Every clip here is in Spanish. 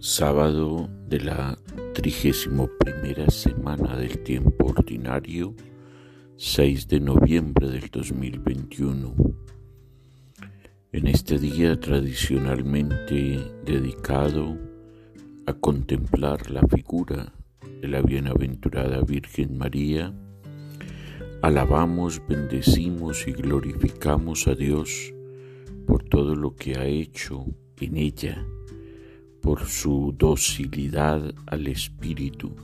Sábado de la trigésimo primera semana del tiempo ordinario, 6 de noviembre del 2021. En este día tradicionalmente dedicado a contemplar la figura de la bienaventurada Virgen María, alabamos, bendecimos y glorificamos a Dios por todo lo que ha hecho en ella por su docilidad al Espíritu,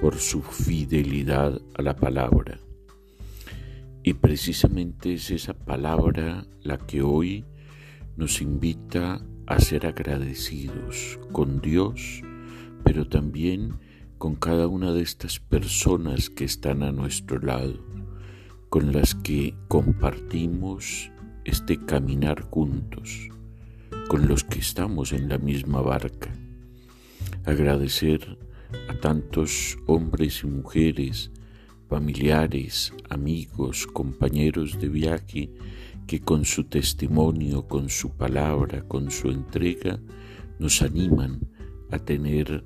por su fidelidad a la palabra. Y precisamente es esa palabra la que hoy nos invita a ser agradecidos con Dios, pero también con cada una de estas personas que están a nuestro lado, con las que compartimos este caminar juntos con los que estamos en la misma barca. Agradecer a tantos hombres y mujeres, familiares, amigos, compañeros de viaje que con su testimonio, con su palabra, con su entrega, nos animan a tener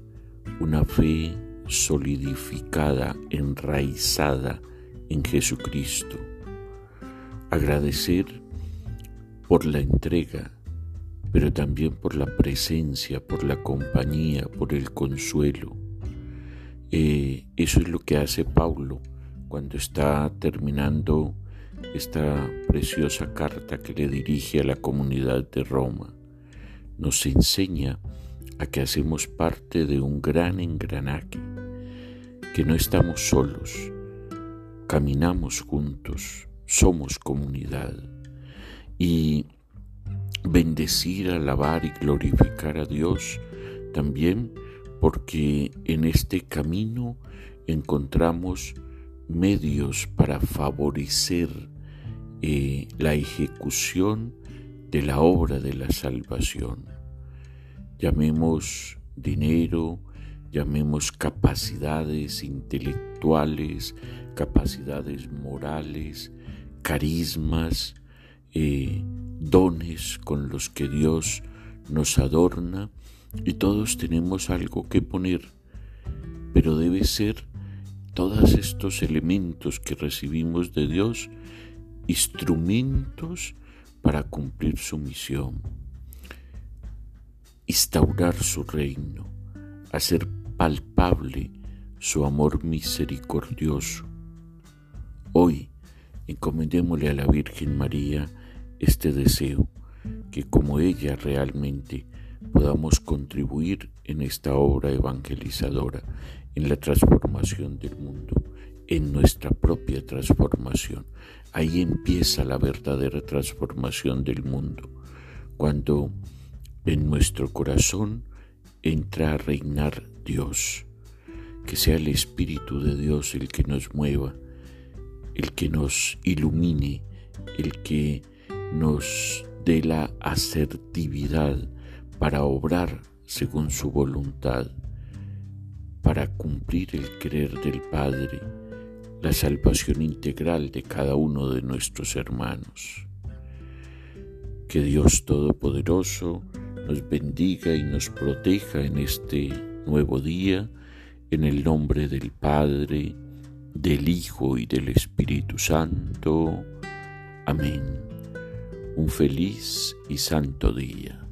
una fe solidificada, enraizada en Jesucristo. Agradecer por la entrega, pero también por la presencia, por la compañía, por el consuelo. Eh, eso es lo que hace Paulo cuando está terminando esta preciosa carta que le dirige a la comunidad de Roma. Nos enseña a que hacemos parte de un gran engranaje, que no estamos solos, caminamos juntos, somos comunidad. Y bendecir, alabar y glorificar a Dios también porque en este camino encontramos medios para favorecer eh, la ejecución de la obra de la salvación. Llamemos dinero, llamemos capacidades intelectuales, capacidades morales, carismas, eh, dones con los que Dios nos adorna y todos tenemos algo que poner, pero debe ser todos estos elementos que recibimos de Dios instrumentos para cumplir su misión, instaurar su reino, hacer palpable su amor misericordioso. Hoy encomendémosle a la Virgen María este deseo, que como ella realmente podamos contribuir en esta obra evangelizadora, en la transformación del mundo, en nuestra propia transformación. Ahí empieza la verdadera transformación del mundo, cuando en nuestro corazón entra a reinar Dios, que sea el Espíritu de Dios el que nos mueva, el que nos ilumine, el que nos dé la asertividad para obrar según su voluntad, para cumplir el querer del Padre, la salvación integral de cada uno de nuestros hermanos. Que Dios Todopoderoso nos bendiga y nos proteja en este nuevo día, en el nombre del Padre, del Hijo y del Espíritu Santo. Amén un feliz y santo día.